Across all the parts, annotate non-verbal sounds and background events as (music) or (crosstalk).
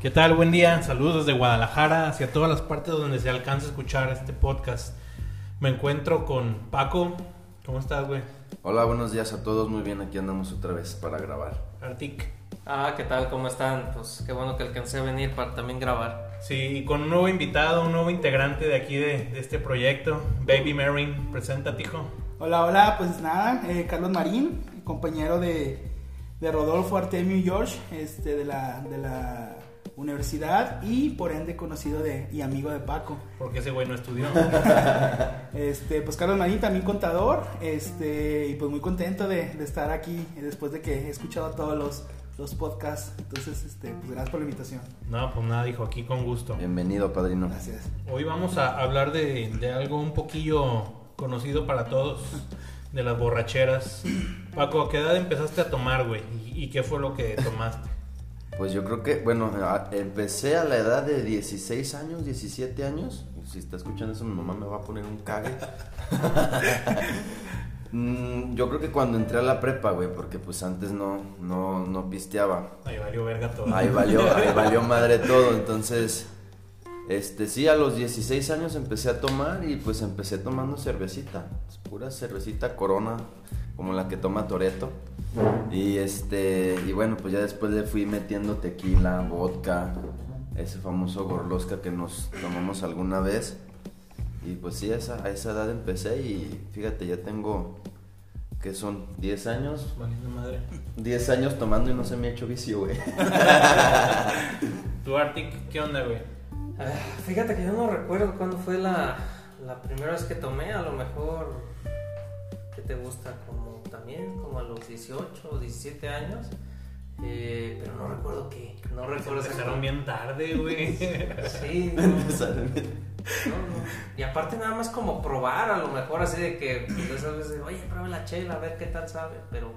¿Qué tal? Buen día. Saludos desde Guadalajara hacia todas las partes donde se alcanza a escuchar este podcast. Me encuentro con Paco. ¿Cómo estás, güey? Hola, buenos días a todos. Muy bien, aquí andamos otra vez para grabar. Artic. Ah, ¿qué tal? ¿Cómo están? Pues qué bueno que alcancé a venir para también grabar. Sí, y con un nuevo invitado, un nuevo integrante de aquí de, de este proyecto, Baby Marin. Preséntate, hijo. Hola, hola, pues nada, eh, Carlos Marín, compañero de, de Rodolfo Artemio George, este, de la, de la universidad y por ende conocido de, y amigo de Paco. Porque ese güey no estudió. (laughs) Este, pues Carlos Marín, también contador, este, y pues muy contento de, de estar aquí después de que he escuchado todos los, los podcasts. Entonces, este, pues gracias por la invitación. no, pues nada, hijo, aquí con gusto. Bienvenido, padrino. Gracias. Hoy vamos a hablar de, de algo un poquillo conocido para todos, de las borracheras. Paco, ¿a qué edad empezaste a tomar, güey? ¿Y, y qué fue lo que tomaste? Pues yo creo que, bueno, empecé a la edad de 16 años, 17 años. Si está escuchando eso, mi mamá me va a poner un cague. (laughs) Mm, yo creo que cuando entré a la prepa, güey, porque pues antes no, no, no pisteaba. Ahí valió verga todo. Ahí valió, ahí (laughs) valió madre todo. Entonces, este, sí, a los 16 años empecé a tomar y pues empecé tomando cervecita. Pura cervecita corona, como la que toma Toreto. Y este, y bueno, pues ya después le fui metiendo tequila, vodka, ese famoso gorlosca que nos tomamos alguna vez. Y pues sí, a esa, a esa edad empecé y fíjate, ya tengo, que son 10 años, Valiendo madre. 10 años tomando y no se me ha hecho vicio, güey. (laughs) ¿Tú, Artic, qué onda, güey? Ah, fíjate que yo no recuerdo cuándo fue la, la primera vez que tomé, a lo mejor, ¿qué te gusta? También, como a los 18 o 17 años. Eh, pero no recuerdo qué, no recuerdo Empezaron bien tarde, güey. Sí, no, (laughs) no, no. Y aparte nada más como probar, a lo mejor así de que pues, esas veces, oye, prueba la chela, a ver qué tal sabe, pero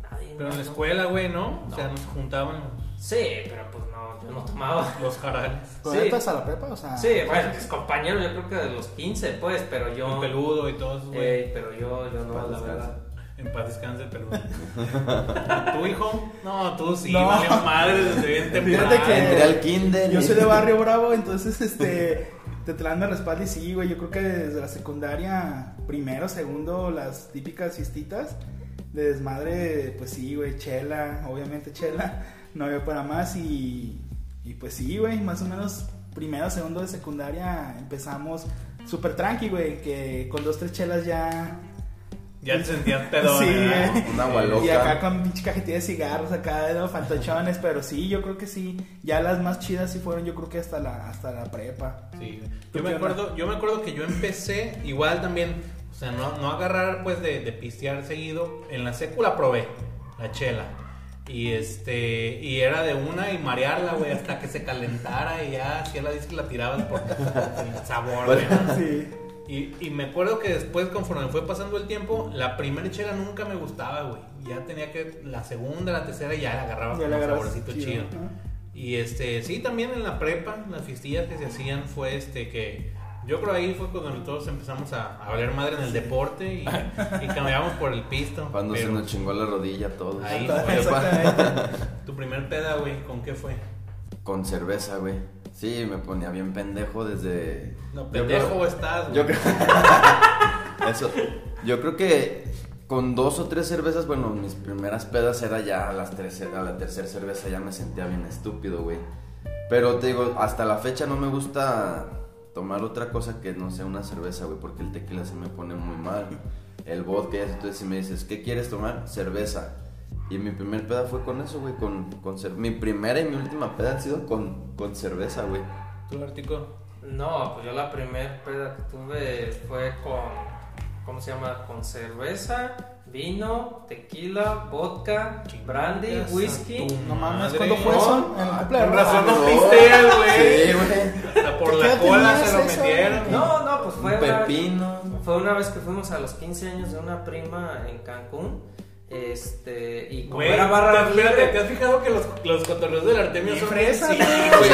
nadie. Pero en la escuela, güey, ¿no? O sea, No. nos juntaban Sí, pero pues no, yo no tomaba. (laughs) los jarales. ¿Pero Sí. a la prepa? O sea, Sí, bueno, mis compañeros yo creo que de los 15, pues, pero yo... Un peludo y todo eso, güey. Eh, pero yo, yo no, la verdad. En paz descanse peludo. (laughs) ¿Tu hijo? No, tú sí, No. valió madre desde bien temprano. Fíjate que- Entré al kinder. Yo soy de Barrio Bravo, entonces este Tetlán me respalda y sí, güey. Yo creo que desde la secundaria, primero, segundo, las típicas fiestitas de desmadre, pues sí, güey, chela, obviamente chela, no había para más y, y pues sí, güey, más o menos primero, segundo de secundaria empezamos súper tranqui, güey, que con dos, tres chelas ya... Ya te sentías pedón, Sí, ¿verdad? güey. Un agua loca. Y acá con pinche cajetilla de cigarros, acá de fantochones, pero sí, yo creo que sí. Ya las más chidas sí fueron, yo creo que hasta la, hasta la prepa. Sí. ¿Tú Yo me acuerdo, yo me acuerdo que yo empecé igual también, o sea, no, no agarrar pues de, de pistear seguido. En la sécula probé la chela. Y este, y era de una y marearla, güey, hasta que se calentara y ya, si la que la tirabas por (laughs) el sabor, güey. ¿no? Sí. Y, y me acuerdo que después, conforme fue pasando el tiempo, la primera chela nunca me gustaba, güey. Ya tenía que, la segunda, la tercera, ya la agarraba Ya con un saborcito chido. Y este, sí, también en la prepa, las fiestillas que se hacían fue este que. Yo creo ahí fue cuando todos empezamos a, a valer madre en el deporte y, y cambiamos por el pisto. Cuando se nos chingó la rodilla todo. Ahí fue. (laughs) Tu primer peda, güey, ¿con qué fue? Con cerveza, güey. Sí, me ponía bien pendejo desde. No, pendejo creo- estás, güey. Yo creo. (laughs) Eso. Yo creo que con dos o tres cervezas, bueno, mis primeras pedas era ya a las tres, a la tercera cerveza ya me sentía bien estúpido, güey. Pero te digo, hasta la fecha no me gusta tomar otra cosa que no sea una cerveza, güey, porque el tequila se me pone muy mal. El vodka, entonces si me dices, ¿qué quieres tomar? Cerveza. Y mi primer peda fue con eso, güey, con, con Mi primera y mi última peda han sido con, con cerveza, güey. ¿Tu Artico? No, pues yo la primer peda que tuve fue con, ¿cómo se llama? Con cerveza, vino, tequila, vodka, brandy, whisky. No mames. ¿cuándo fue No. eso? En el Con razón no pisteas, güey. Sí, güey. Hasta por ¿Qué la cola se lo metieron. No, no, pues fue Un una, pepino. fue una vez que fuimos a los 15 años de una prima en Cancún. Este, y como Güey, era barra te- espérate, libre, ¿te has fijado que los, los cotorreos del Artemio son fresas, Sí, güey.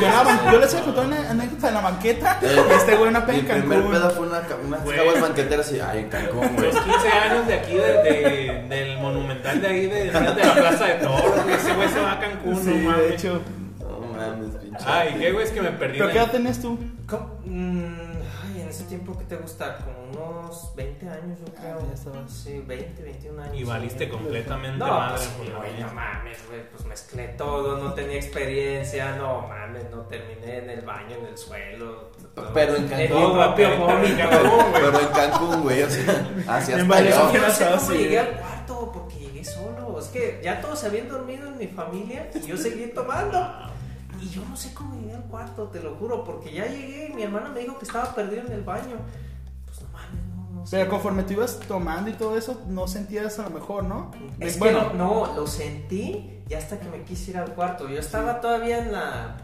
Yo, yo les he contado una anécdota en la banqueta Eh, y este güey una peda Mi en primer Cancún. peda fue una, Güey. caguas banqueteras y, ay, en Cancún, güey. Los 15 años de aquí, de, de- del monumental de ahí, de, de la Plaza de Toros. güey. Ese güey se va a Cancún, Sí, no de mames. hecho. No mames, pinche. Ay, qué güey, es que me perdí. ¿Pero qué edad tenés tú? ¿Cómo? Ese tiempo, ¿qué te gusta? Como unos 20 años, yo creo. Ah, ya estabas. Sí, 20, 21 años. Y valiste sí. completamente No, madre. pues, vida. no mames, güey, pues mezclé todo, no tenía experiencia, no mames, no terminé en el baño, en el suelo. todo. Pero en Cancún, pero en Cancún, güey. Pero en Cancún, güey, o sea, (laughs) así En hasta yo. No sé cómo Sí. llegué al cuarto, porque llegué solo. Es que ya todos se habían dormido en mi familia y yo seguí tomando. Y yo no sé cómo llegué al cuarto, te lo juro, porque ya llegué y mi hermana me dijo que estaba perdido en el baño. Pues no mames, no, no sé. Pero conforme tú ibas tomando y todo eso, no sentías a lo mejor, ¿no? Es bueno, que no, no, lo sentí y hasta que me quise ir al cuarto. Yo estaba todavía en la.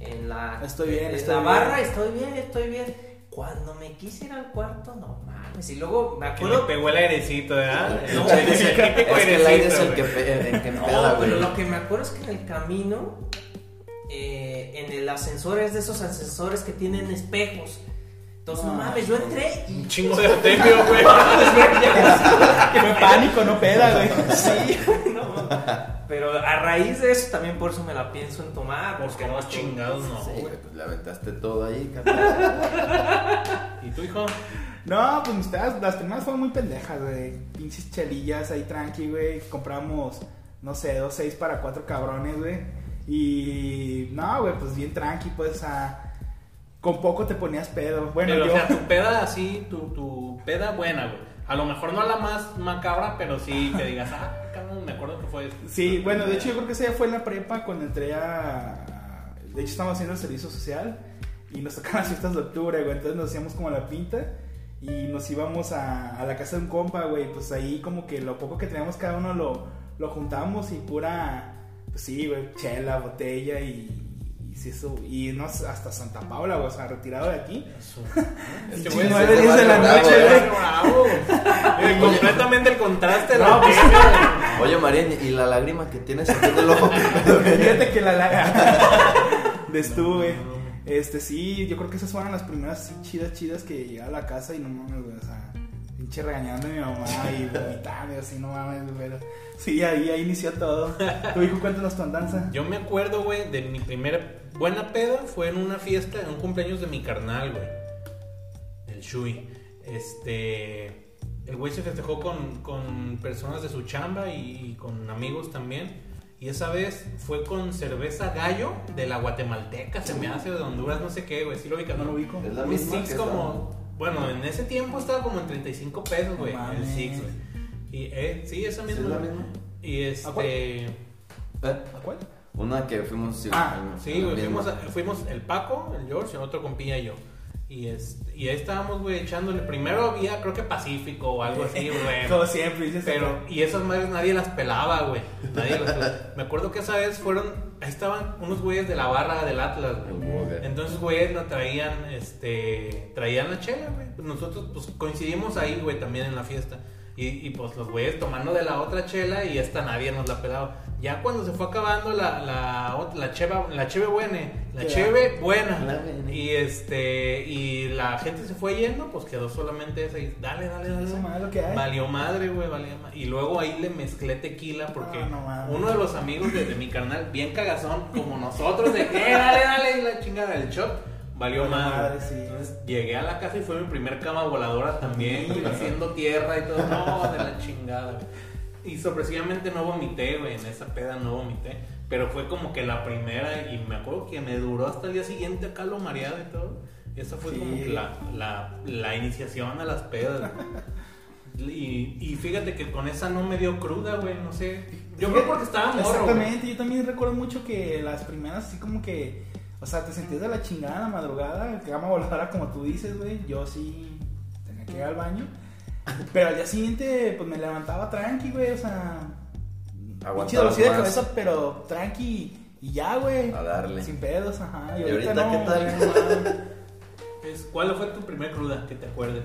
En la, Estoy bien, en estoy la bien. barra, estoy bien, estoy bien. Cuando me quise ir al cuarto, no mames. Y luego me Que le acuerdo. pegó el airecito, ¿verdad? No, el que típico el aire es el que, pe- el que No, pero lo que me acuerdo es que en el camino, eh, en el ascensor es de esos ascensores que tienen espejos. Entonces, no, mames, yo entré y. Un chingo de artemio, güey. (laughs) fue pánico, no peda, güey. Sí, no. Pero a raíz de eso también por eso me la pienso en tomar. Porque no chingados, no, Sí, güey. pues le aventaste todo ahí, (laughs) cabrón. ¿Y tu hijo? No, pues mis pedas, las primeras fueron muy pendejas, güey. Pinches chelillas ahí tranqui, güey. Compramos, no sé, dos, seis para cuatro cabrones, güey. Y no, güey, pues bien tranqui, pues a... Con poco te ponías pedo. Bueno, pero, yo... o sea, tu peda así, tu, tu peda buena, güey. A lo mejor no la más macabra, pero sí que (laughs) digas, ah, cabrón, me acuerdo que fue. Sí, bueno, de hecho yo creo que esa ya fue en la prepa cuando entré a... De hecho estábamos haciendo el servicio social y nos tocaban las fiestas de octubre, güey. Entonces nos hacíamos como la pinta y nos íbamos a, a la casa de un compa, güey. Pues ahí como que lo poco que teníamos cada uno lo, lo juntamos y pura... Pues sí, güey, chela, botella y... Y, sí, eso, y no, hasta Santa Paula, güey, o sea, retirado de aquí. Este (laughs) Sí, güey nueve, se diez de la bravo, noche, güey. güey. Bravo. (laughs) Eh, Completamente el contraste No, pues, Oye, María, ¿y la lágrima que tienes aquí en el ojo? (laughs) Fíjate que la laga de estuve. Este, sí, yo creo que esas fueron las primeras chidas, chidas que llegué a la casa y no mames, güey, o sea, pinche regañando a mi mamá y vomitando y así, no mames, pero sí, ahí, ahí inició todo. Tu hijo, cuéntanos tu andanza. Yo me acuerdo, güey, de mi primera buena peda fue en una fiesta, en un cumpleaños de mi carnal, güey. El Shui. Este. El güey se festejó con, con personas de su chamba y, y con amigos también. Y esa vez fue con cerveza gallo de la guatemalteca, se me hace de Honduras, no sé qué, güey. Sí lo ubicas, No lo ubico. Es la misma que como. Bueno, en ese tiempo estaba como en 35 pesos, güey. No el. Six, güey. Y, eh, sí, esa ¿Sí misma. es la misma? Y ¿A cuál? este. ¿Eh? ¿A cuál? Una que fuimos... sí, Ah, Sí, güey, fuimos, fuimos el Paco, el George, el otro compilla y yo. Y, es, y ahí estábamos, güey, echándole. Primero había, creo que Pacífico o algo así, (laughs) güey. Como siempre, dices. Pero, y esas madres nadie las pelaba, güey. Nadie las pelaba. Me acuerdo que esa vez fueron, ahí estaban unos güeyes de la barra del Atlas, güey. Entonces, güeyes nos traían, este, traían la chela, güey. Pues nosotros, pues, coincidimos ahí, güey, también en la fiesta. Y, y, pues los güeyes tomando de la otra chela y esta nadie nos la pelaba. Ya cuando se fue acabando la, la, la cheva, la cheve buena, la cheve buena. Y este, y la gente se fue yendo, pues quedó solamente esa y dale, dale, dale. Eso más lo que hay. Valió madre, güey, valió madre. Y luego ahí le mezclé tequila porque Ah, no uno de los amigos de, de mi carnal, bien cagazón, como nosotros, de que "Eh, dale, dale, y la chingada del shot, valió madre. sí. Entonces llegué a la casa y fue mi primer cama voladora también, (laughs) haciendo tierra y todo, no, de la chingada. Y sorpresivamente no vomité, güey, en esa peda no vomité. Pero fue como que la primera y me acuerdo que me duró hasta el día siguiente acá lo mareado y todo. Y esa fue Sí. como que la, la, la iniciación a las pedas. (laughs) Y, y fíjate que con esa no me dio cruda, güey, no sé. Yo creo porque estaba morro. güey. Exactamente, yo también recuerdo mucho que las primeras así como que, o sea, te sentías de la chingada en la madrugada, que gama voladora como tú dices, güey, yo sí tenía que ir al baño, pero al día siguiente pues me levantaba tranqui, güey, o sea, pinche Aguantabas dolor de cabeza, pero tranqui y ya, güey, A darle. sin pedos, ajá, ¿Y ahorita qué tal? güey, no. ¿Cuál fue tu primer cruda que te acuerdes?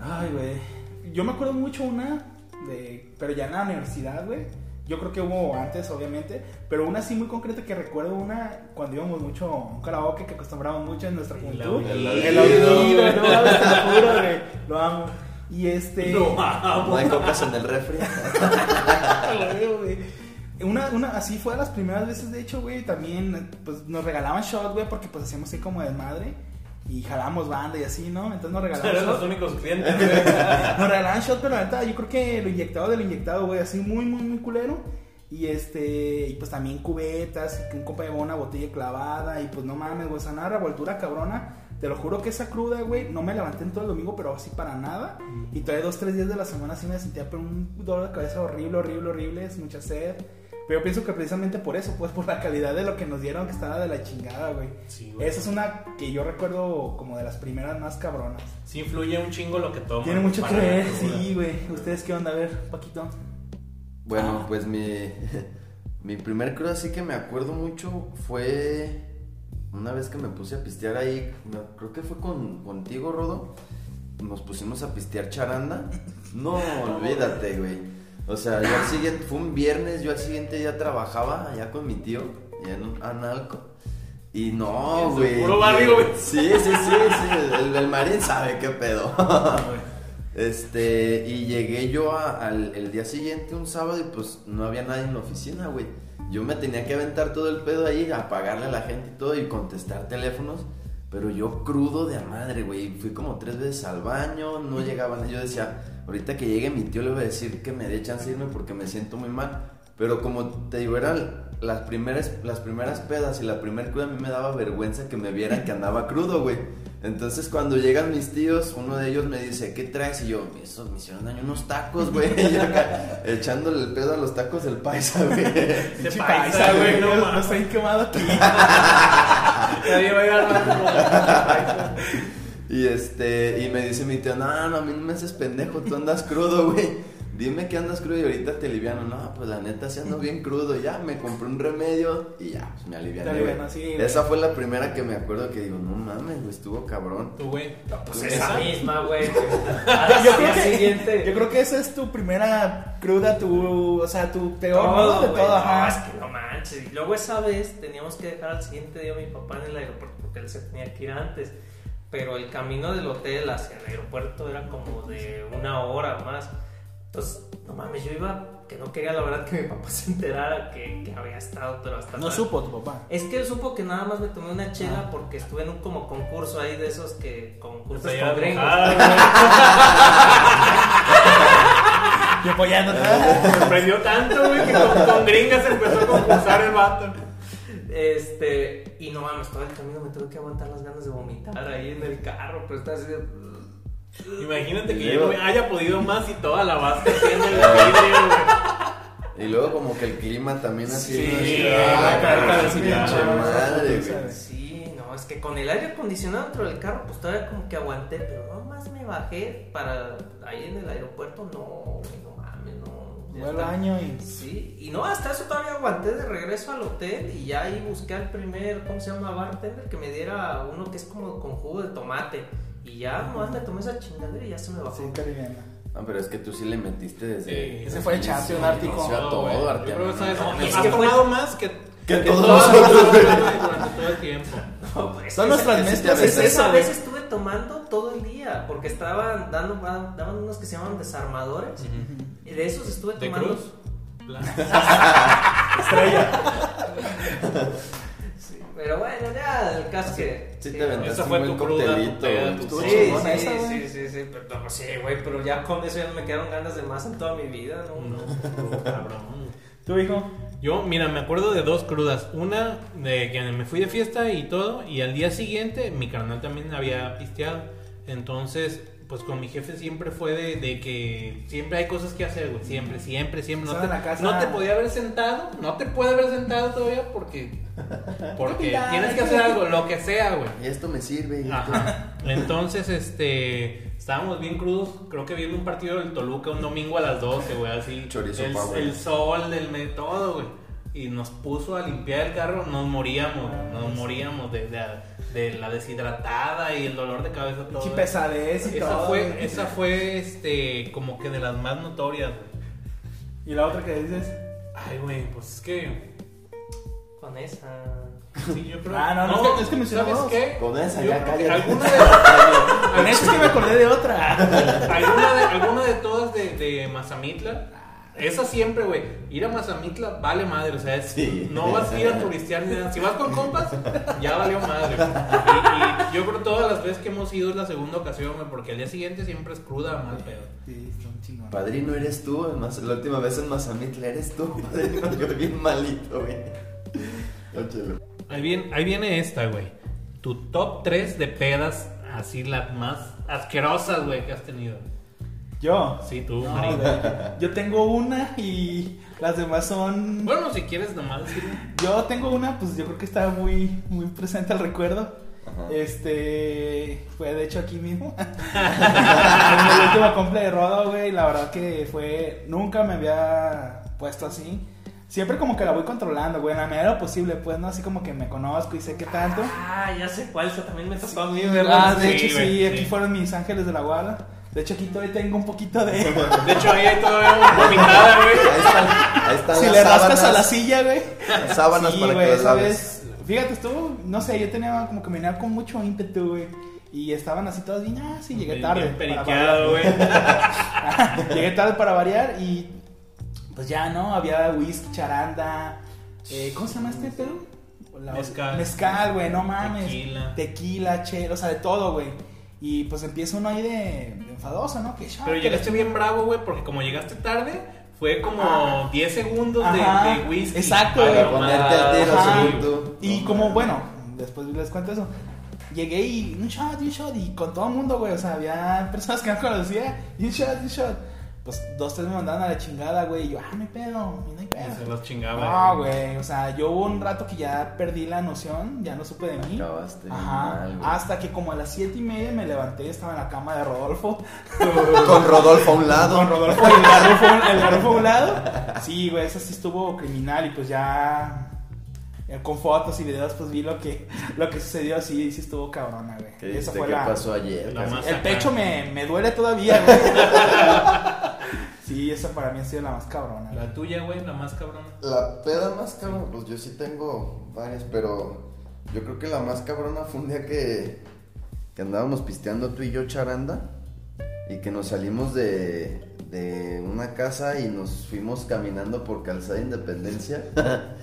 Ay, güey. Yo me acuerdo mucho una de. Pero ya en la universidad, güey. Yo creo que hubo antes, obviamente. Pero una así muy concreta que recuerdo una cuando íbamos mucho a un karaoke que acostumbramos mucho en nuestra El juventud. Aullido. El aullido, no te lo juro, güey. Lo amo. Y este. Lo amo. No hay cocas en el refri. (laughs) Lo veo, güey. Una, una, así fue las primeras veces, de hecho, güey. También, pues nos regalaban shot, güey, porque pues hacíamos así como de madre. Y jalábamos banda y así, ¿no? Entonces nos regalaban Eran los únicos clientes, güey. (laughs) Nos regalaban shot, pero la neta, yo creo que lo inyectado de lo inyectado, güey, así muy, muy, muy culero. Y este, y pues también cubetas, y que un compa llevó una botella clavada, y pues no mames, güey, esa nada revoltura cabrona. Te lo juro que esa cruda, güey, no me levanté en todo el domingo, pero así para nada. Y todavía dos, tres días de la semana sí me sentía pero un dolor de cabeza horrible, horrible, horrible, es mucha sed. Pero yo pienso que precisamente por eso, pues por la calidad de lo que nos dieron, que estaba de la chingada, güey. Sí, güey. Esa es una que yo recuerdo como de las primeras más cabronas. Sí influye un chingo lo que toman. Tiene mucho que ver, cruda. sí, güey. ¿Ustedes qué onda? A ver, Paquito. Bueno, pues mi, (laughs) mi primer crudo así que me acuerdo mucho fue una vez que me puse a pistear ahí, creo que fue con, contigo, Rodo. Nos pusimos a pistear charanda. No, (laughs) olvídate, güey. O sea, yo al siguiente, fue un viernes, yo al siguiente día trabajaba allá con mi tío, allá en un analco. Y no, güey. puro barrio, güey. (laughs) Sí, sí, sí, sí. El, el marín sabe qué pedo. (laughs) Este, y llegué yo a- al el día siguiente, un sábado, y pues no había nadie en la oficina, güey. Yo me tenía que aventar todo el pedo ahí, a pagarle a la gente y todo, y contestar teléfonos. Pero yo crudo de a madre, güey. Fui como tres veces al baño, no llegaban. Yo decía, ahorita que llegue mi tío le voy a decir que me dé chance irme porque me siento muy mal. Pero como te digo, eran las primeras, las primeras pedas y la primera cruda, a mí me daba vergüenza que me vieran que andaba crudo, güey. Entonces cuando llegan mis tíos, uno de ellos me dice, ¿qué traes? Y yo, esos me hicieron daño unos tacos, güey. (laughs) Y acá, echándole el pedo a los tacos del paisa, güey. (laughs) Ese paisa, güey, no no, estoy quemado aquí. Nadie va a llegar. Y este, y me dice mi tío, no, no, a mí no me haces pendejo, tú andas crudo, güey. Dime que andas crudo y ahorita te aliviano. No, pues la neta, sí ando bien crudo. Ya, me compré un remedio y ya, pues me aliviané, alivianó, sí, güey. Esa fue la primera que me acuerdo que digo, no mames, güey, estuvo cabrón. Tú, güey. Pues ¿Esa? esa misma, güey. (laughs) Yo creo, día que, siguiente. yo creo que esa es tu primera cruda, tu, o sea, tu peor ¿no? todo, de güey. todo. No, ajá. es que no manches. Y luego esa vez teníamos que dejar al siguiente día a mi papá en el aeropuerto porque él se tenía que ir antes. Pero el camino del hotel hacia el aeropuerto era como de una hora más. Entonces, no mames, yo iba que no quería la verdad que mi papá (laughs) se enterara que, que había estado, pero hasta No supo tu papá. Es que supo que nada más me tomé una Ah. chela porque estuve en un como concurso ahí de esos que concursos con gringos. (laughs) Yo apoyándote. Me sorprendió tanto, güey, que con, con gringas empezó a concursar el vato. Este, y no mames, todo el camino me tuve que aguantar las ganas de vomitar ahí en el carro, pero está así de... Imagínate que yo no haya podido más y toda la base (laughs) haciendo el vidrio, güey. Y luego como que el clima también así. Sí, ¿no? Ah, claro, claro, pinche sí, madre, güey. sí, Sí, no, es que con el aire acondicionado dentro del carro, pues todavía como que aguanté, pero nomás me bajé para ahí en el aeropuerto, no, güey, no mames, no. Fue está. baño y. Sí, y no, hasta eso todavía aguanté de regreso al hotel y ya ahí busqué al primer, ¿cómo se llama? Bartender que me diera uno que es como con jugo de tomate. Y ya nomás me tomé esa chingadera y ya se me bajó. Sí, caribeña. No, pero es que tú sí le metiste desde. Sí, ese fue el echarte un ártico. A No, todo. Arteaga. No, es que fue- tomado más que, Que todos nosotros, durante todo el tiempo. (laughs) No, pues, Son nuestras mezclas, te es Esa vez estuve tomando todo el día porque estaban dando daban unos que se llaman desarmadores y de esos estuve ¿De tomando. cruz? (laughs) Plan. (laughs) Pero bueno, ya el caso que Sí, te aventaste Esa un fue buen tu cruda, tu peda, Sí, chingona sí, esa, güey. sí, sí, sí, pero, no, sí, güey, pero ya con eso ya no me quedaron ganas de más en toda mi vida, ¿no? No, (laughs) no, cabrón. ¿Tú, hijo? Yo, mira, me acuerdo de dos crudas. Una de que me fui de fiesta y todo, y al día siguiente mi carnal también había pisteado. Entonces, pues con mi jefe siempre fue de, de que siempre hay cosas que hacer, güey. Siempre, siempre, siempre. No te, en la casa. no te podía haber sentado, no te puede haber sentado todavía porque, (laughs) porque tienes que hacer algo, lo que sea, güey. Y esto me sirve. y esto- Ajá. Entonces, este, estábamos bien crudos, creo que viendo un partido del Toluca un domingo a las 12, güey, así. Chorizo el, power. el sol, el me- todo, güey. Y nos puso a limpiar el carro, nos moríamos, nos moríamos de, de, de la deshidratada y el dolor de cabeza todo. Pinche pesadez y Esa todo. fue, esa fue, este, como que de las más notorias, güey. ¿Y la otra que dices? Ay, güey, pues es que, Con esa. sí, yo creo. Ah, no, no, es que- es que mencionó ¿sabes qué? Con esa, Yo ya cállate. alguna de, (laughs) Con eso es que me acordé de otra. (laughs) alguna de, alguna de todas de, de Mazamitla. Esa siempre, güey. Ir a Mazamitla vale madre, o sea, es- Sí. no vas a ir a turistear ni nada. Si vas con compas, ya valió madre. Y, y yo creo que todas las veces que hemos ido es la segunda ocasión, güey, porque al día siguiente siempre es cruda, mal pedo. Sí, son chingones. Padrino, eres tú. la última vez en Mazamitla, eres tú. Padrino, yo bien malito, güey. Ahí viene, ahí viene esta, güey. Tu top 3 de pedas, así las más asquerosas, güey, que has tenido. Yo. Sí, tú, No, Yo tengo una y las demás son. Bueno, si quieres nomás decir. Yo tengo una, pues yo creo que está muy, muy presente al recuerdo. Ajá. Este fue de hecho aquí mismo. (laughs) en el último cumple de Rodo, güey. La verdad que fue. Nunca me había puesto así. Siempre como que la voy controlando, güey. En la medida de lo posible, pues, ¿no? Así como que me conozco y sé qué tanto. Ah, ya sé cuál, esa también me tocó a mí, Ah, ¿verdad? de Sí, hecho, sí, güey, aquí sí. fueron mis ángeles de la guarda. De hecho, aquí todavía tengo un poquito de. (laughs) De hecho, ahí hay todavía vomitada, güey. Ahí están, ahí están si las le rascas a la silla, güey. las sábanas Sí, para güey, que las laves. Fíjate, estuvo. No sé, yo tenía como que me venía con mucho ímpetu, güey. Y estaban así todos bien. Ah, sí, llegué Bien tarde. para periqueado, güey. (laughs) llegué tarde para variar y. Pues ya, ¿no? Había whisky, charanda. Eh, ¿Cómo se llama este pedo? La- Mezcal. Mezcal, güey, no mames. Tequila. Tequila, che, o sea, de todo, güey. Y pues empieza uno ahí de, de enfadoso, ¿no? Que shot, Pero llegaste bien bravo, güey, porque como llegaste tarde, fue como Ajá. 10 segundos de, Ajá, de whisky. exacto, no Ponerte al tiro. Y No, como, no. bueno, después les cuento eso. Llegué y un shot, y un shot, y con todo el mundo, güey. O sea, había personas que no conocía, y un shot, un shot. Pues dos, tres me mandaban a la chingada, güey. Y yo, ah, no hay pedo, no hay Y se pedo. los chingaba. No, güey. O sea, yo hubo un rato que ya perdí la noción, ya no supe de mí. Acabaste Ajá. mal, güey. Hasta que como a las siete y media me levanté, estaba en la cama de Rodolfo. (laughs) Con Rodolfo a un lado. Con Rodolfo y el Garrufo, el Garrufo a un lado. Sí, güey, eso sí estuvo criminal y pues ya con fotos y videos pues vi lo que lo que sucedió sí, sí estuvo cabrona, güey. ¿Qué, Esa fue que la pasó ayer? La el pecho me, me duele todavía, güey. (laughs) Sí, esa para mí ha sido la más cabrona. La tuya, güey, la más cabrona. La peda más cabrona, pues yo sí tengo varias, pero yo creo que la más cabrona fue un día que, que andábamos pisteando tú y yo charanda y que nos salimos de, de una casa y nos fuimos caminando por Calzada Independencia (laughs)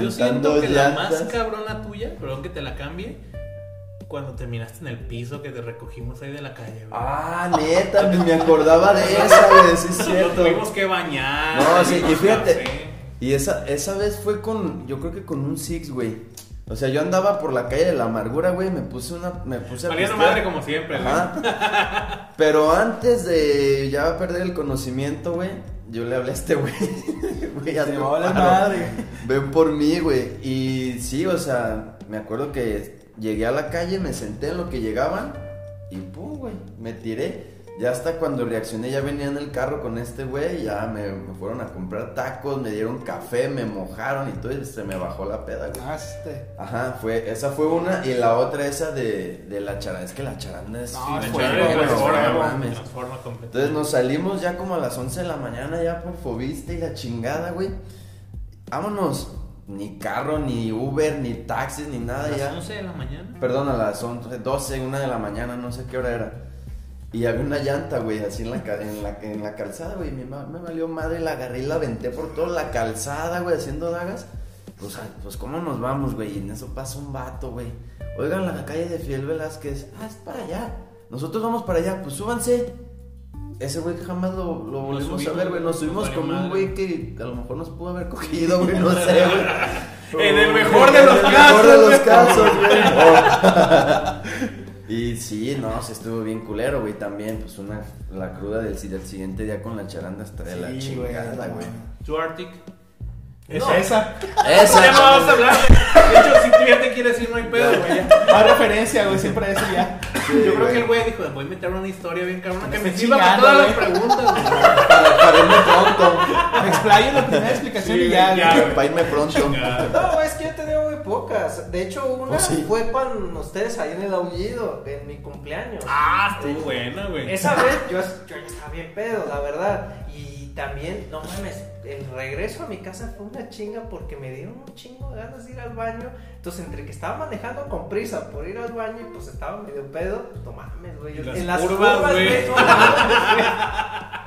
Yo siento que la más cabrona tuya, perdón que te la cambie, cuando terminaste en el piso que te recogimos ahí de la calle, güey. Ah, neta, ni me acordaba de esa, güey, sí es Nos cierto. tuvimos que bañar. No, sí, y fíjate, café. y esa, esa vez fue con, yo creo que con un Six, güey. O sea, yo andaba por la calle de la amargura, güey, me puse una, me puse a Valiendo madre como siempre, güey. Ajá. Pero antes de ya perder el conocimiento, güey, yo le hablé a este güey. (laughs) Güey, Se me va la paro. madre. Ven por mí, güey. Y sí, o sea, me acuerdo que llegué a la calle, me senté en lo que llegaban y pum, güey, me tiré. Ya hasta cuando reaccioné, ya venía en el carro con este güey, ya me, me fueron a comprar tacos, me dieron café, me mojaron y todo, y se me bajó la peda, güey. Ah. Ajá, fue, esa fue una, y la otra esa de, de la charanda, es que la charanda es... No, completamente. Entonces nos salimos ya como a las 11 de la mañana ya por Fobiste y la chingada, güey. Vámonos. Ni carro, ni Uber, ni taxis, ni nada A las ya. 11 de la mañana. Perdón, a las 11, 12, una de la mañana, no sé qué hora era. Y había una llanta, güey, así en la, en la, en la calzada, güey. Me, me valió madre, la agarré y la aventé por toda la calzada, güey, haciendo dagas. Pues, pues, ¿cómo nos vamos, güey? Y en eso pasa un vato, güey. Oigan, la calle de Fiel Velázquez. Ah, es para allá. Nosotros vamos para allá, pues súbanse. Ese güey jamás lo, lo volvimos a ver, güey. Nos subimos con un güey que a lo mejor nos pudo haber cogido, güey. No sé, güey. (laughs) En el mejor de los En el casos, mejor de los casos, güey. (laughs) Y sí, no, se estuvo bien culero, güey, también. Pues una, la cruda del, del siguiente día con la charanda hasta de la Sí, chingada, güey. Tu Arctic. Esa, esa. Esa, Ya no vamos a hablar. De hecho, si tú ya te quieres ir, no hay pedo, güey. Más referencia, güey, siempre eso ya. Yo creo que el güey dijo, voy a meter una historia bien cabrona que me sirva para todas las preguntas, güey. para, para irme pronto. Me explayo en la primera explicación Sí, y ya, ya. Para irme pronto. Chingada. No, es que yo tenía muy pocas. De hecho, una Oh, sí. fue con ustedes ahí en el aullido, en mi cumpleaños. Ah, estuvo buena, güey. Esa vez yo, yo ya estaba bien pedo, la verdad. Y también, no mames, el regreso a mi casa fue una chinga porque me dieron un chingo de ganas de ir al baño. Entonces, entre que estaba manejando con prisa por ir al baño y pues estaba medio pedo, pues no mames, güey. Las En las curvas, curvas, güey.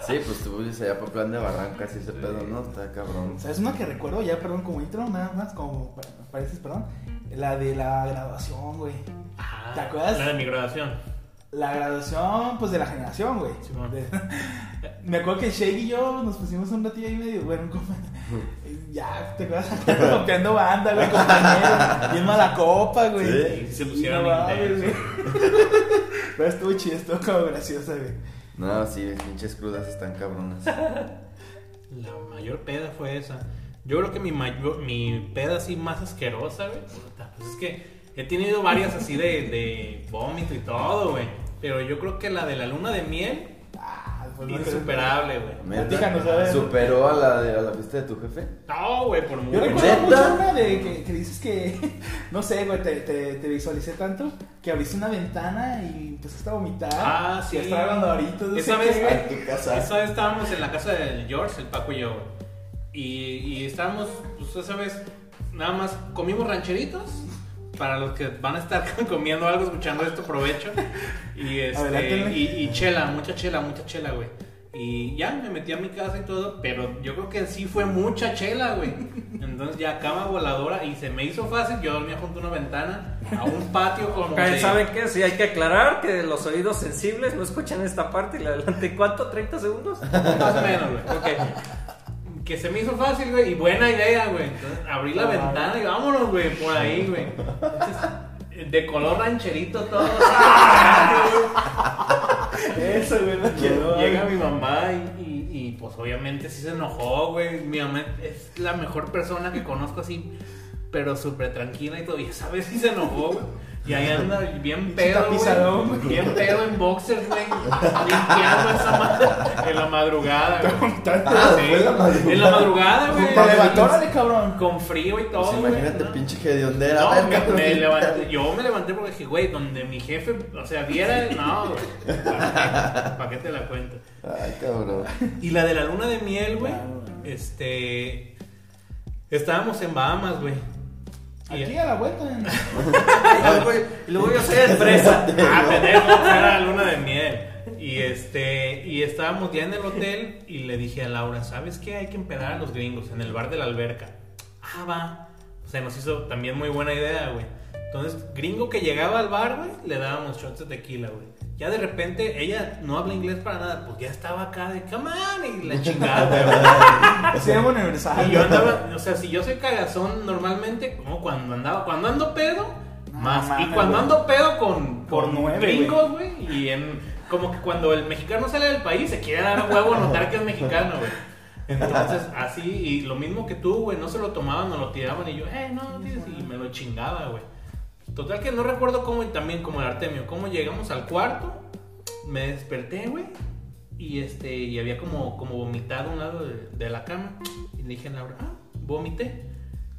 Sí, pues tú vives allá por plan de barrancas y ese pedo, ¿no? Está cabrón. ¿Sabes una que recuerdo ya, perdón, como intro, nada más, como pa- pareces, perdón? La de la graduación, güey. Ah, ¿Te acuerdas? La de mi graduación. La graduación, pues de la generación, güey. (laughs) Me acuerdo que Shake y yo nos pusimos un ratillo ahí medio, bueno, como... (laughs) Ya, te acuerdas (laughs) copiando banda, güey, compañeros. Bien mala copa, güey. Sí, se pusieron no güey. Pero estuvo chido, estuvo como graciosa, güey. No, sí, pinches crudas están cabronas. La mayor peda fue esa. Yo creo que mi mayor, mi peda así más asquerosa, güey. Pues es que he tenido varias así de, de vómito y todo, güey. Pero yo creo que la de la luna de miel, Ah, pues no insuperable, güey. ¿Superó a la, de, a la fiesta de tu jefe? No, güey, por Yo mucho. recuerdo ¿Neta? mucho una de que, que dices que, (laughs) no sé, güey, te, te, te visualicé tanto que abriste una ventana y empezaste a vomitar. Ah, sí. Y estaba hablando ahorita. no Esa vez, qué, tu casa. Esa vez estábamos en la casa del George, el Paco y yo, güey. Y, y estábamos, pues esa vez, nada más comimos rancheritos. Para los que van a estar (laughs) comiendo algo, escuchando esto, provecho. Y, este, Adelántenle. y, y chela, mucha chela, mucha chela, güey. Y ya me metí a mi casa y todo, pero yo creo que sí fue mucha chela, güey. Entonces ya cama voladora y se me hizo fácil. Yo dormía junto a una ventana, a un patio como Ok, de- ¿Saben qué? Sí, hay que aclarar que los oídos sensibles no escuchan esta parte y le adelante. ¿Cuánto? ¿30 segundos? Más o menos, güey. Ok. Que se me hizo fácil, güey, y buena idea, güey. Entonces abrí la ventana y vámonos, güey, por ahí, güey. Entonces, de color rancherito todo. (laughs) Eso, güey, no quiero. Llega mi mamá y, y- y, pues obviamente sí se enojó, güey. Mi mamá es la mejor persona que conozco así, pero súper tranquila y todo. Y esa vez sí se enojó, güey. Y ahí anda bien pedo, güey. Bien pedo en boxers, güey. Limpiando esa madre en la madrugada, güey. Ah, Sí, en la madrugada. En la madrugada, güey. Te levantó, cabrón. Con frío y todo, Pues güey. imagínate, ¿no? pinche hediondera. No, me, cabrón. me levanté, yo me levanté porque dije, güey, donde mi jefe, o sea, viera, no, (laughs) güey. ¿Para qué te la cuento? Ay, cabrón. Y la de la luna de miel, güey, Claro, güey. este, estábamos en Bahamas, güey. Aquí a la vuelta. en- (laughs) Y luego yo soy empresa. Ah, pendejo, era la luna de miel. Y este, y estábamos ya en el hotel y le dije a Laura, ¿sabes qué? Hay que empedar a los gringos en el bar de la alberca. Ah, va. O sea, nos hizo también muy buena idea, güey. Entonces, gringo que llegaba al bar, güey, le dábamos shots de tequila, güey. Ya de repente, ella no habla inglés para nada, pues ya estaba acá de, come on, y la (laughs) chingada, güey. Sí, universal. Y yo andaba, o sea, si yo soy cagazón normalmente, como cuando andaba, cuando ando pedo, No más. y cuando ando pedo con, Por con nueve, gringos, güey. Y en, como que cuando el mexicano sale del país se quiere dar a huevo notar que es mexicano, güey. Entonces, así, y lo mismo que tú, güey, no se lo tomaban, no lo tiraban y yo, eh, no, tienes", y me lo chingaba, güey. Total que no recuerdo cómo, y también como el Artemio, cómo llegamos al cuarto, me desperté, güey, y este, y había como, como vomitado a un lado de, la cama, y le dije a Laura, ah, vomité,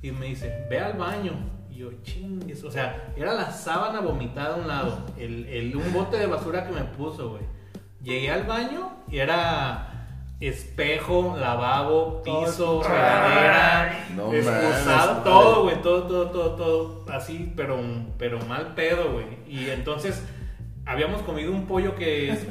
y me dice, ve al baño, y yo, chingues, o sea, era la sábana vomitada a un lado, el, el, un bote de basura que me puso, güey. Llegué al baño y era espejo, lavabo, piso, regadera, No excusado, todo, güey, todo, todo, todo, todo, así, pero, pero mal pedo, güey. Y entonces habíamos comido un pollo que es-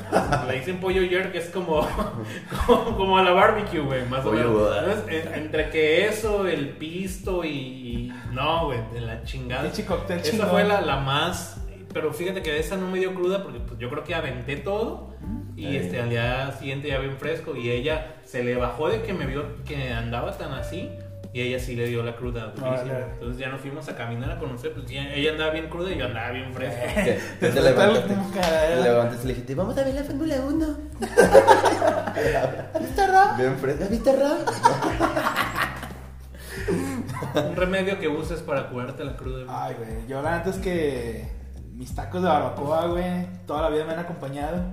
le dicen pollo yerk, que es como, (laughs) como, como a la barbecue, güey, más o menos. ¿verdad? Entonces, en- entre que eso, el pisto y, y- no, güey, de la chingada. Esa chingón. fue la, la más, pero fíjate que de esa no me dio cruda porque pues, yo creo que aventé todo. Y Eh. este, al día siguiente ya bien fresco. Y ella se le bajó de que me vio que andaba tan así. Y ella sí le dio la cruda. durísima. Órale. Entonces ya nos fuimos a caminar a conocer. Pues ya- ella andaba bien cruda y yo andaba bien fresco. (laughs) ¿Qué? Te Te levantaste. Te ¿eh? levantaste y le dijiste, vamos a ver la Fórmula 1. (laughs) ¿Viste Bien fresca. ¿Viste Ra? (laughs) Un remedio que uses para curarte la cruda. güey. Ay, güey. Yo la neta es que mis tacos de barbacoa, güey, toda la vida me han acompañado.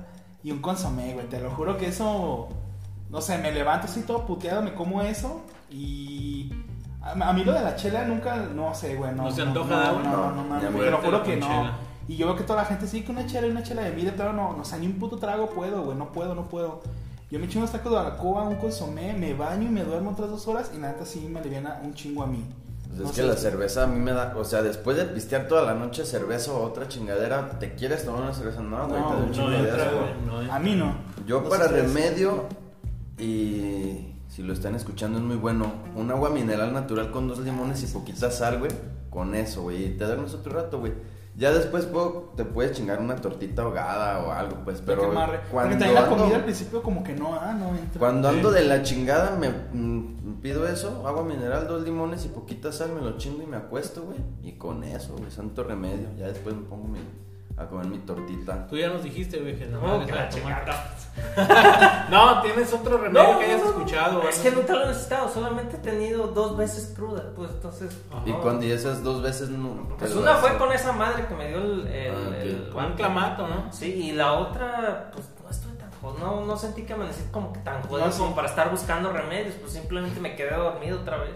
Y un consomé, güey. Te lo juro que eso. No sé, me levanto así todo puteado, me como eso. Y. A, a mí lo de la chela nunca. No sé, güey. No, ¿No se antoja de no, agua? No, no, no, No, Te lo juro que no. chela. Y yo veo que toda la gente sí que una chela y una chela de mire, pero no, no, o sea, ni un puto trago puedo, güey. No puedo, no puedo. Yo me echo unos tacos de barbacoa, un consomé, me baño y me duermo otras dos horas. Y la neta sí me aliviana un chingo a mí. Pues No es sé que la cerveza a mí me da, o sea, después de pistear toda la noche cerveza o otra chingadera, ¿te quieres tomar una cerveza? No, güey, No, te no entra, no. A mí no. Yo No para remedio, Y si lo están escuchando es muy bueno. Un agua mineral natural con dos limones y poquita sal, güey. Con eso, güey. Y te duermes otro rato, güey. Ya después puedo- te puedes chingar una tortita ahogada o algo, pues. Pero Porque. Porque cuando también la ando, comida al principio como que no, ah, no entra. cuando ando de la chingada me mm, pido eso, agua mineral, dos limones y poquita sal, me lo chingo y me acuesto, güey. Y con eso, güey, santo remedio. Ya después me pongo mi- a comer mi tortita. Tú ya nos dijiste, güey, que No, que les la vas a tomar. chingada. (laughs) No, tienes otro remedio No, que hayas no, no. escuchado. Es ¿no? que nunca lo he necesitado, solamente he tenido dos veces cruda, pues entonces. Ajá. Y cuando y esas dos veces no. Pues te una fue con esa madre que me dio el. el- Ah, Con un clamato, ¿no? Sí, y la otra, pues no estoy tan jodido, no, no sentí que amanecí como que tan jodido No, sí. como para estar buscando remedios, pues simplemente me quedé dormido otra vez.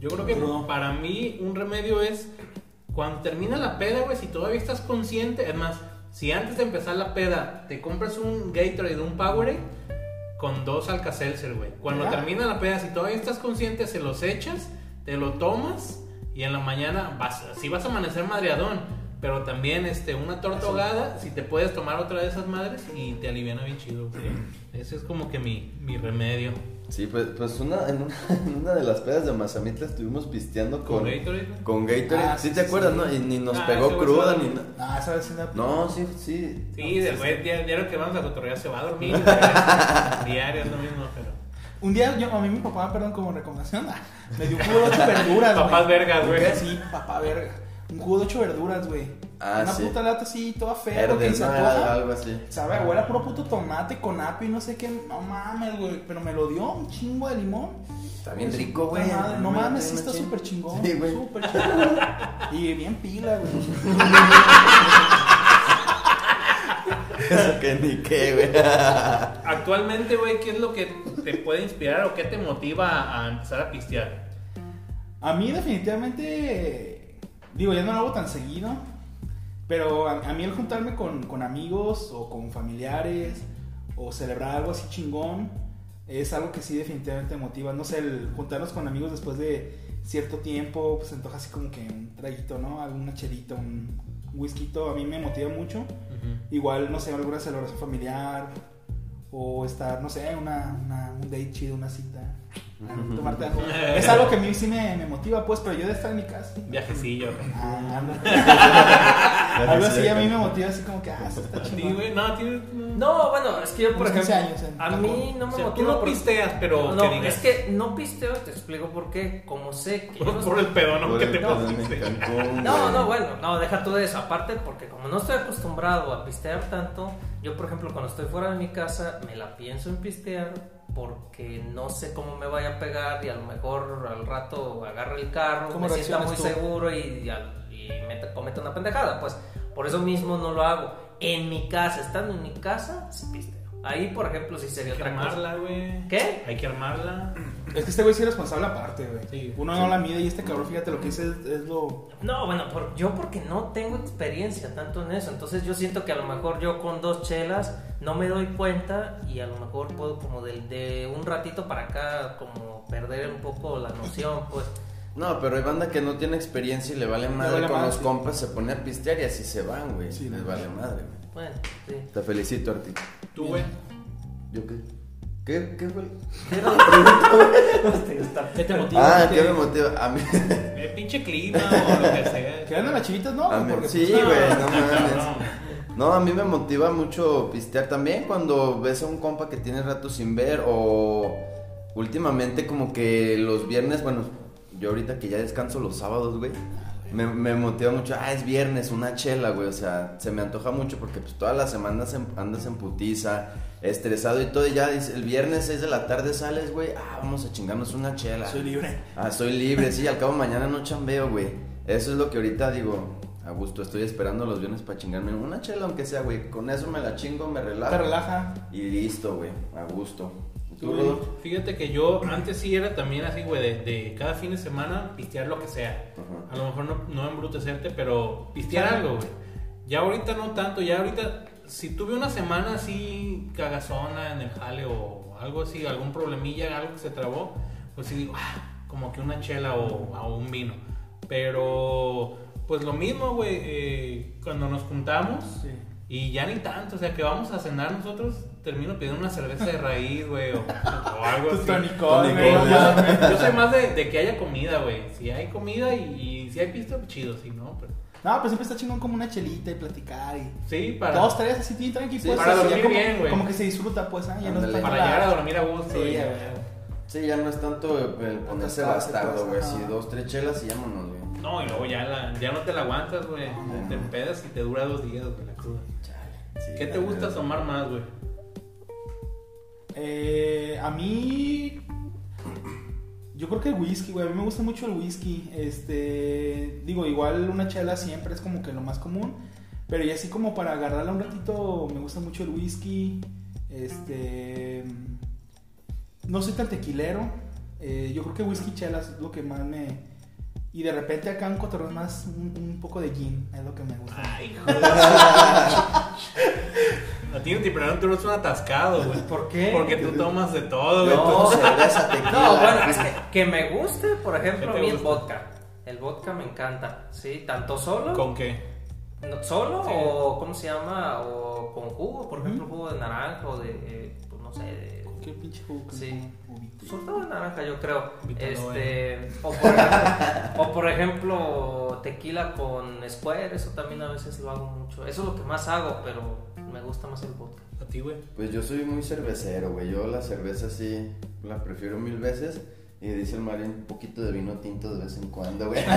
Yo creo que No. para mí un remedio es cuando termina la peda, güey, si todavía estás consciente, es más, si antes de empezar la peda te compras un Gatorade, un Powerade con dos Alka-Seltzer, güey. Cuando termina la peda, si todavía estás consciente, se los echas, te lo tomas y en la mañana vas, sí vas a amanecer madreadón, pero también este una torta ahogada, si te puedes tomar otra de esas madres y te aliviana bien chido. güey. (clears throat) Ese es como que mi, mi remedio. Sí, pues, pues una, en, una, (laughs) en una de las pedas de Mazamitla estuvimos pisteando ¿Con con, Gatorade? con Gatorade. Ah, ¿Sí, sí, te sí, acuerdas, sí. no? Y ni nos Ah, pegó cruda ni nada. Ah, esa vez sí la- No, sí, sí. Sí, del güey diario, diario que vamos a cotorrear se va a dormir. (laughs) diario es lo mismo, pero. Un día yo, a mí mi papá, perdón, como recomendación, (laughs) me dio un jugo de ocho verduras. Papás vergas, güey. Sí, papá verga. Un jugo de ocho verduras, güey. Ah, Una sí. puta lata así, toda fea, güey, que se algo así. Sabe, huele a puro puto tomate con apio y no sé qué. No mames, güey. Pero me lo dio un chingo de limón. Está bien Pues, rico, güey. No Me mames, sí está súper chingón. Sí, güey. Súper chingón. Y bien pila, güey. (laughs) Eso que ni qué, güey. Actualmente, güey, ¿qué es lo que te puede inspirar o qué te motiva a empezar a pistear? A mí definitivamente, digo, ya no lo hago tan seguido, pero a, a mí el juntarme con, con amigos o con familiares o celebrar algo así chingón es algo que sí definitivamente motiva. No sé, el juntarnos con amigos después de cierto tiempo, pues se antoja así como que un traguito, ¿no? Alguna chelita, un whisky, a mí me motiva mucho. Igual, no sé, alguna celebración familiar o estar, no sé, una, una- un date chido, una cita. Tomarte algo. (laughs) Es algo que a mí sí me, me motiva, pues, pero yo de estar en mi casa. Viajecillo. Ah, anda. (laughs) Algo así a mí me motiva, así como que, ah, eso está chido. no. No. No, bueno, es que yo por Unos 15 ejemplo. años en a mí no me O sea, tú motiva no por- pisteas, pero. No, que digas, es que no pisteo, te explico por qué. Como sé que. Por, no por el pedón que te Cancún, No, no, bueno, no, deja tú de eso. Aparte, porque como no estoy acostumbrado a pistear tanto, yo, por ejemplo, cuando estoy fuera de mi casa, me la pienso en pistear porque no sé cómo me vaya a pegar y a lo mejor al rato agarre el carro, ¿Cómo me sienta muy tú? seguro y, y, y me comete una pendejada. Pues por eso mismo no lo hago. En mi casa, estando en mi casa, sí pisteo. Ahí, por ejemplo, sí sería Hay que otra armarla, güey. ¿Qué? Hay que armarla. Es que este güey sí es responsable aparte, güey. Sí. Uno no la mide y este cabrón, fíjate lo que dice es, es lo. No, bueno, por- yo porque no tengo experiencia tanto en eso, entonces yo siento que a lo mejor yo con dos chelas no me doy cuenta y a lo mejor puedo como de, de un ratito para acá como perder un poco la noción, (laughs) pues. No, pero hay banda que no tiene experiencia y le vale madre vale con madre, los sí. compas, se pone a pistear y así se van, güey. Sí, les vale madre, güey. Bueno, sí. Te felicito, Arti. Tú, güey. ¿Yo qué? ¿Qué, qué fue? ¿Qué te motiva? Ah, ¿qué me motiva? A mí. El pinche clima o lo que sea. Que andan las chivitas, ¿no? A mí- sí, pues, güey, ah, no mames. No, a mí me motiva mucho pistear también cuando ves a un compa que tiene rato sin ver o últimamente como que los viernes, bueno, yo ahorita que ya descanso los sábados, güey, me, me motiva mucho, ah, es viernes, una chela, güey, o sea, se me antoja mucho porque pues todas las semanas en- andas en putiza, estresado y todo, y ya dice, el viernes 6 de la tarde sales, güey, ah, vamos a chingarnos una chela. Soy libre. Ah, soy libre, sí, al cabo mañana no chambeo, güey. Eso es lo que ahorita digo, a gusto, estoy esperando los viernes para chingarme una chela, aunque sea, güey. Con eso me la chingo, me relajo. Te relaja. Y listo, güey, a gusto. ¿Y ¿Tú, Tú, Rodolfo? Fíjate que yo antes sí era también así, güey, de, de cada fin de semana pistear lo que sea. Ajá. A lo mejor no, no embrutecerte, pero pistear algo, güey. Ya ahorita no tanto, ya ahorita, si tuve una semana así cagazona en el jale o algo así, algún problemilla, algo que se trabó, pues sí digo, ah, como que una chela o, o un vino. Pero, pues lo mismo, güey, eh, cuando nos juntamos Sí. Y ya ni tanto, o sea, que vamos a cenar nosotros, termino pidiendo una cerveza de raíz, güey, o, o algo así. tonicón, mames. Yo soy más de, de que haya comida, güey. Si hay comida y, y si hay pisto, chido, si no, pero... No, pues siempre está chingón como una chelita y platicar y... Sí, para, Dos, tres, así bien tranqui, Sí, pues. para dormir como, bien, güey. Como que se disfruta, pues, ¿ah? Ya no para la- llegar a dormir a gusto. Sí, y- ya, güey. Sí, ya no es tanto el ponerse bastardo, güey. pues, Sí, ajá. dos, tres chelas y vámonos. No, y luego ya, la, ya no te la aguantas, güey. No. Te empedas y te dura dos días, güey, la cruda. Sí, ¿Qué te gusta verdad. tomar más, güey? Eh, a mí. Yo creo que el whisky, güey. A mí me gusta mucho el whisky. Este. Digo, igual una chela siempre es como que lo más común. Pero ya así como para agarrarla un ratito, me gusta mucho el whisky. Este. No soy tan tequilero. Eh, yo creo que whisky chelas es lo que más me. Y de repente acá un cotorreo más, un, un poco de gin, es lo que me gusta. Ay, hijo de (laughs) A ti en Tiburón tú eres un atascado, güey. (laughs) ¿Por qué? Porque tú tomas de todo, güey. No, Tú- cerveza, tequila. No, bueno, es que, que me guste, por ejemplo, ¿Qué a te mí el vodka. El vodka me encanta, ¿sí? Tanto solo, ¿Con qué? no- solo Sí. o, ¿cómo se llama? O con jugo, por ejemplo, jugo de naranja o de, eh, no sé, de... Qué pinche jugo. Sí. todo de naranja, yo creo. Este, o, por ejemplo, o por ejemplo, tequila con Square, eso también a veces lo hago mucho. Eso es lo que más hago, pero me gusta más el vodka. A ti, güey. Pues yo soy muy cervecero, güey. Yo la cerveza sí la prefiero mil veces. Y dice el Mario un poquito de vino tinto de vez en cuando, güey. (laughs)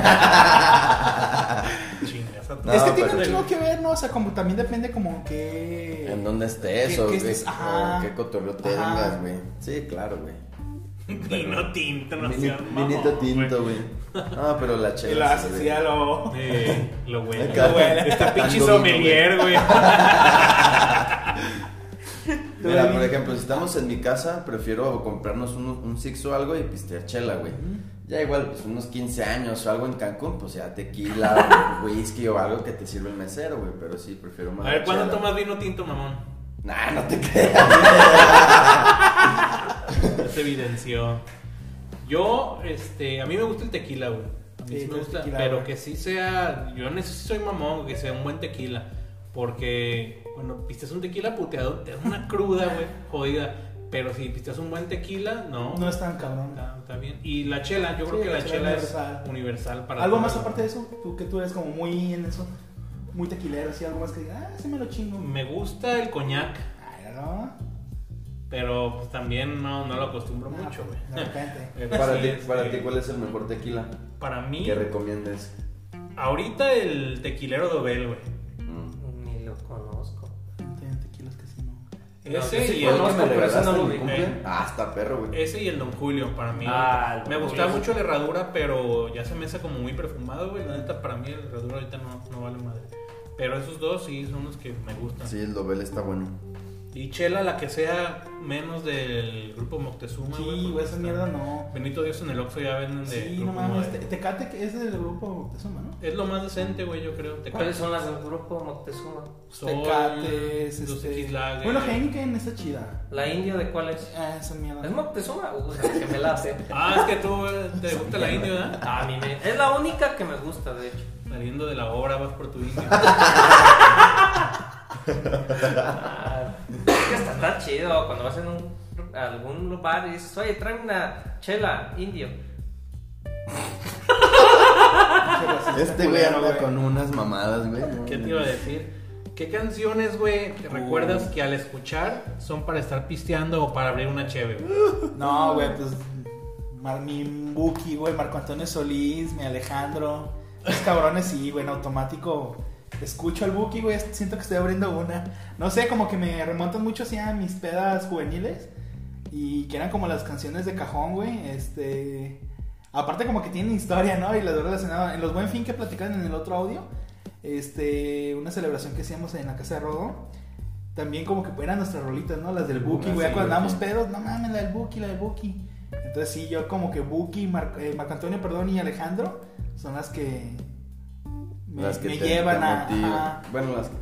No, es que tiene pero- chingo que ver, ¿no? O sea, como también depende como que... En dónde estés ¿Qué- o qué qué, estés? O qué cotorreo tengas, güey. Sí, claro, güey. (laughs) Vino tinto, no Vinito güey. tinto, güey. Ah, pero la chela. lo sí, hace güey. así a lo... Eh, lo Lo huele. Está pinche sommelier, güey. (laughs) Mira, por ejemplo, si estamos en mi casa, prefiero comprarnos un, un six o algo y pistear chela, güey. Ya igual, pues unos 15 años o algo en Cancún, pues ya tequila, o (laughs) whisky o algo que te sirve el mesero, güey. Pero sí, prefiero más A ver, ¿cuándo chela. tomas vino tinto, mamón? Nah, no te creas. Ya se evidenció. Yo, este, a mí me gusta el tequila, güey. A mí Sí, me gusta, tequila, pero güey. que sí sea, yo necesito soy mamón, que sea un buen tequila. Porque, bueno, pistes un tequila puteado, te da una cruda, güey, (laughs) jodida. Pero si pistes un buen tequila, no. No es tan cabrón. Está, está bien. Y la chela, yo creo que la la chela chela, universal. es universal para ¿Algo todo. más aparte de eso? Tú que tú eres como muy en eso, muy tequilero, así, algo más que diga, ah, sí me lo chingo. Me gusta el coñac, Ay, no. pero pues también no, no lo acostumbro Ah, mucho, güey. De repente. Pero (laughs) Para sí, ti, para ti, ¿cuál es el mejor tequila Para mí, que recomiendes? ahorita el tequilero Dobel, güey. Ese sí y ¿Fue el me pero ese no lo vi. Eh. Ah, está perro, güey. Ese y el Don Julio, para mí. Ah, me Don gusta Julio. mucho la herradura, pero ya se me hace como muy perfumado, güey. La neta, para mí la herradura ahorita no, no vale madre. Pero esos dos sí son los que me gustan. Sí, el Dobel está bueno. Y chela, la que sea menos del grupo Moctezuma, Sí, güey, esa está- mierda no. Bendito Dios en el Oxxo ya venden de Sí, grupo no mames. Te- Tecate que es del grupo Tezuma, ¿no? Es lo más decente, güey, yo creo. Tecate. ¿Cuáles son las del grupo Moctezuma? Sol, Tecates, los este... Bueno, Heineken está chida. ¿La India de cuál es? Ah, esa mierda. ¿Es Moctezuma? Uy, que me la hace. (laughs) Ah, es que tú eh, te gusta la India, ¿verdad? A mí me... Es la única que me gusta, de hecho. Saliendo de la obra vas por tu India. (laughs) (laughs) Es que está, está chido cuando vas en un, a algún lugar y dices, oye, tráeme una chela indio. (laughs) Este güey anda con unas mamadas, güey. ¿Qué te iba a decir? ¿Qué canciones, güey, te recuerdas que al escuchar son para estar pisteando o para abrir una cheve? güey? No, güey, pues. Mar- mi Buki, güey, Marco Antonio Solís, mi Alejandro. Los cabrones, sí, güey, en automático. Escucho al Buki, güey, siento que estoy abriendo una. No sé, como que me remontan mucho así a mis pedas juveniles. Y que eran como las canciones de cajón, güey. Este. Aparte, como que tienen historia, ¿no? Y las relacionado. En los buen fin que platicaban en el otro audio. Este. Una celebración que hacíamos en la casa de Rodo. También como que eran nuestras rolitas, ¿no? Las del Buki, güey. cuando andábamos pedos, no mames, la del Buki, la del Buki. Entonces sí, yo como que Buki, Mar- eh, Marco Antonio, perdón, y Alejandro son las que me, Las que me te, llevan te a... ajá. Bueno, las que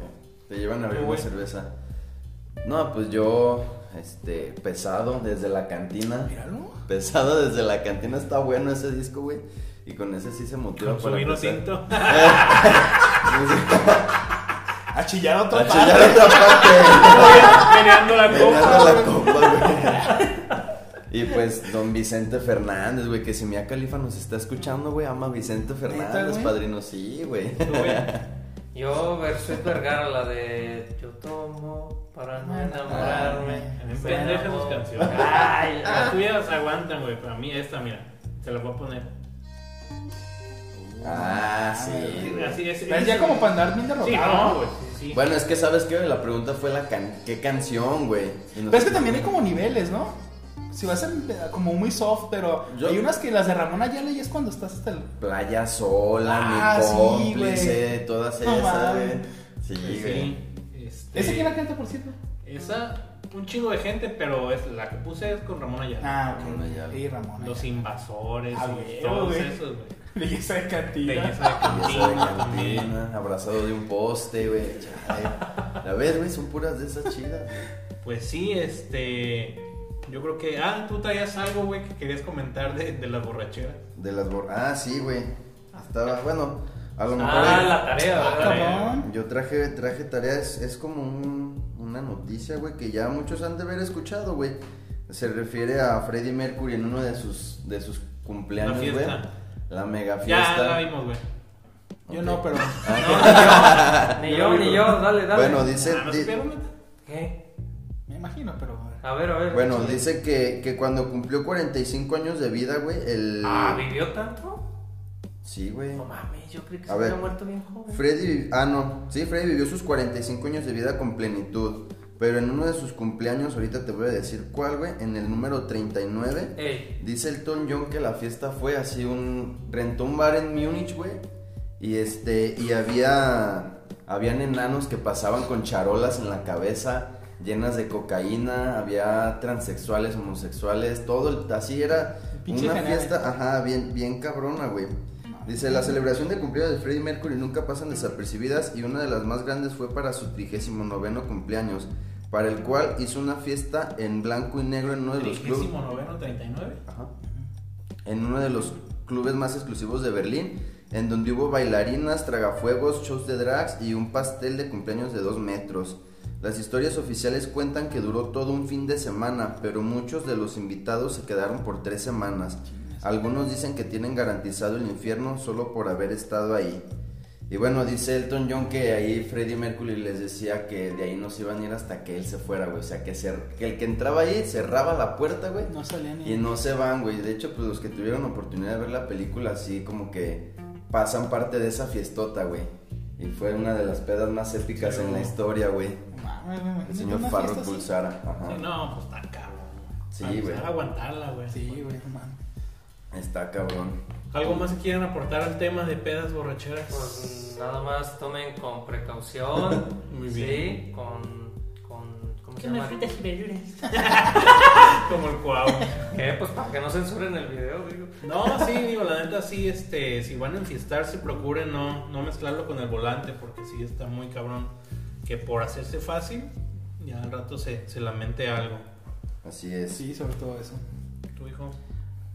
te llevan a abrir una cerveza. No, pues yo, este, pesado desde la cantina. Míralo. Pesado desde la cantina está bueno ese disco, güey. Y con ese sí se motiva para vino tinto. (laughs) A chillar a otra A parte. chillar a otra parte. Meneando la Meneando la copa. copa, güey. Y pues, don Vicente Fernández, güey, que si Mia Califa nos está escuchando, güey, ama a Vicente Fernández, padrino, sí, güey. Yo, Versuit Vergara, la de Yo tomo para no enamorarme. A me Se pendejan sus canciones. Ay, Las tuyas aguantan, güey. Para mí esta, mira. Te la voy a poner. Ah, sí, güey. Así es. Es ya como para andar bien derrotado. Sí, no, güey. Sí, sí. Bueno, es que sabes que la pregunta fue la can qué canción, güey. Y Pero es que nosotros- también hay como niveles, ¿no? Si vas a ser como muy soft, pero Yo- hay unas que las de Ramón Ayala y es cuando estás hasta el. Playa sola, Ah, mi sí, cómplice, güey. todas No esas. Sí, Sí, güey. este, ¿Ese quién la canta, por cierto? Esa, un chingo de gente, pero es, la que puse es con Ramón Ayala. Ah, Ramón ok. Ayala. Sí, Ramón. Los invasores Ah, y güey, todos güey. esos, güey. Belleza de cantina. Belleza de Y esa de cantina cantina, abrazado de un poste, güey. La ves, güey, son puras de esas chidas. Pues sí, este. Yo creo que. Ah, tú traías algo, güey, que querías comentar de, de las borracheras. De las bor Ah, sí, güey. Estaba, bueno, a lo mejor. Ah, la tarea, Ah. Yo traje, traje tareas, es como un- una noticia, güey, que ya muchos han de haber escuchado, güey. Se refiere a Freddie Mercury en uno de sus, de sus cumpleaños, La güey. fiesta. La mega Ya fiesta. la vimos, güey. Yo no, pero. (laughs) Ni yo, ni yo, dale, dale. Bueno, dice, Ah. ¿Qué? Me imagino, pero. A ver, a ver. bueno, dice que, que cuando cumplió 45 años de vida, güey, el... Ah, ¿vivió tanto? Sí, güey. No mames, yo creí que A se ver. había muerto bien joven. Freddy, ah, no, sí, Freddy vivió sus 45 años de vida con plenitud. Pero en uno de sus cumpleaños, ahorita te voy a decir cuál, güey, en el número 39, Ey, dice Elton John que la fiesta fue así un... Rentó un bar en Múnich, güey. Y este, y había... Habían enanos que pasaban con charolas en la cabeza llenas de cocaína, había transexuales, homosexuales, todo, el- así era Pinche una fiesta, ajá, bien, bien cabrona, güey. Dice, la celebración de cumpleaños de Freddie Mercury nunca pasan desapercibidas y una de las más grandes fue para su 39 cumpleaños, para el cual hizo una fiesta en blanco y negro en uno de los clubes. Trigésimo noveno, 39. Ajá. En uno de los clubes más exclusivos de Berlín, en donde hubo bailarinas, tragafuegos, shows de drags y un pastel de cumpleaños de dos metros. Las historias oficiales cuentan que duró todo un fin de semana, pero muchos de los invitados se quedaron por tres semanas. Algunos dicen que tienen garantizado el infierno solo por haber estado ahí. Y bueno, dice Elton John que ahí Freddie Mercury les decía que de ahí no se iban a ir hasta que él se fuera, güey. O sea, que, el que entraba ahí cerraba la puerta, güey. No salía ni. Y no se van, güey. De hecho, pues los que tuvieron oportunidad de ver la película, así como que pasan parte de esa fiestota, güey. Y fue una de las pedas más épicas Sí, en la historia, güey. El señor Farro. Pulsara. Ajá. Sí, no, pues está cabrón. Sí, güey. aguantarla, güey. Sí, güey. Está cabrón. ¿Algo más que quieran aportar al tema de pedas borracheras? pues nada más tomen con precaución. (laughs) Muy Sí, bien. con. con Verduras. (laughs) Como el cuau. ¿Qué? Pues para que no censuren el video, digo. No, sí, digo, la neta sí, este, si van a enfiestarse, procuren no, no mezclarlo con el volante, porque sí está muy cabrón que por hacerse fácil, ya al rato se, se lamente algo. Así es. Sí, sobre todo eso. Tu hijo.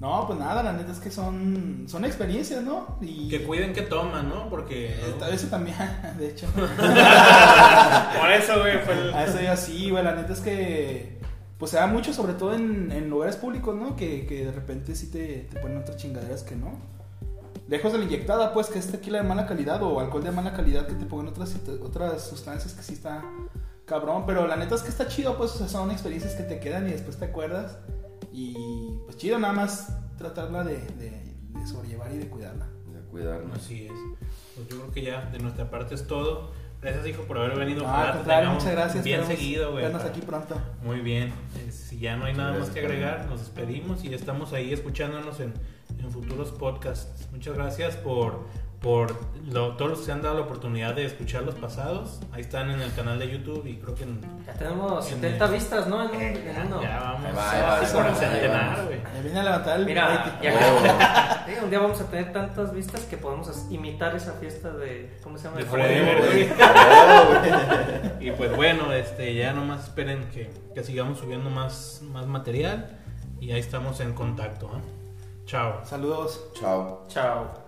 No, pues nada, la neta es que son, son experiencias, ¿no? Y Que cuiden que toman, ¿no? Porque... Eh, Eso también, (laughs) de hecho. (laughs) Eso, güey, fue el... A eso yo sí, güey, la neta es que pues se da mucho, sobre todo en, en lugares públicos, ¿no? Que, que de repente sí te, te ponen otras chingaderas que no. Lejos de la inyectada, pues, que es tequila de mala calidad o alcohol de mala calidad que te pongan otras, otras sustancias que sí está cabrón. Pero la neta es que está chido, pues, o sea, son experiencias que te quedan y después te acuerdas. Y pues chido, nada más tratarla de, de, de sobrellevar y de cuidarla. De cuidarnos. Así es. Pues yo creo que ya de nuestra parte es todo. Gracias, hijo, por haber venido. No, Ojalá al contrario, muchas gracias. Bien seguido, güey. Vernos aquí pronto. Muy bien. Eh, Si ya no hay nada más que agregar, nos despedimos y estamos ahí escuchándonos en, en futuros podcasts. Muchas gracias por, por lo- todos los que se han dado la oportunidad de escuchar los pasados. Ahí están en el canal de YouTube y creo que en, Ya tenemos En 70 el- vistas, ¿no? En, un- Eh, en ya, uno. ya vamos va, va, sí, ahí por va, el va. centenar, güey. Ya viene a levantar el Mira, ya Oh. (laughs) Un día vamos a tener tantas vistas que podemos imitar esa fiesta de. ¿Cómo se llama? De Freddie Mercury. (laughs) (laughs) Y pues bueno, este, ya nomás esperen que, que sigamos subiendo más, más material y ahí estamos en contacto. ¿eh? Chao. Saludos. Chao. Chao.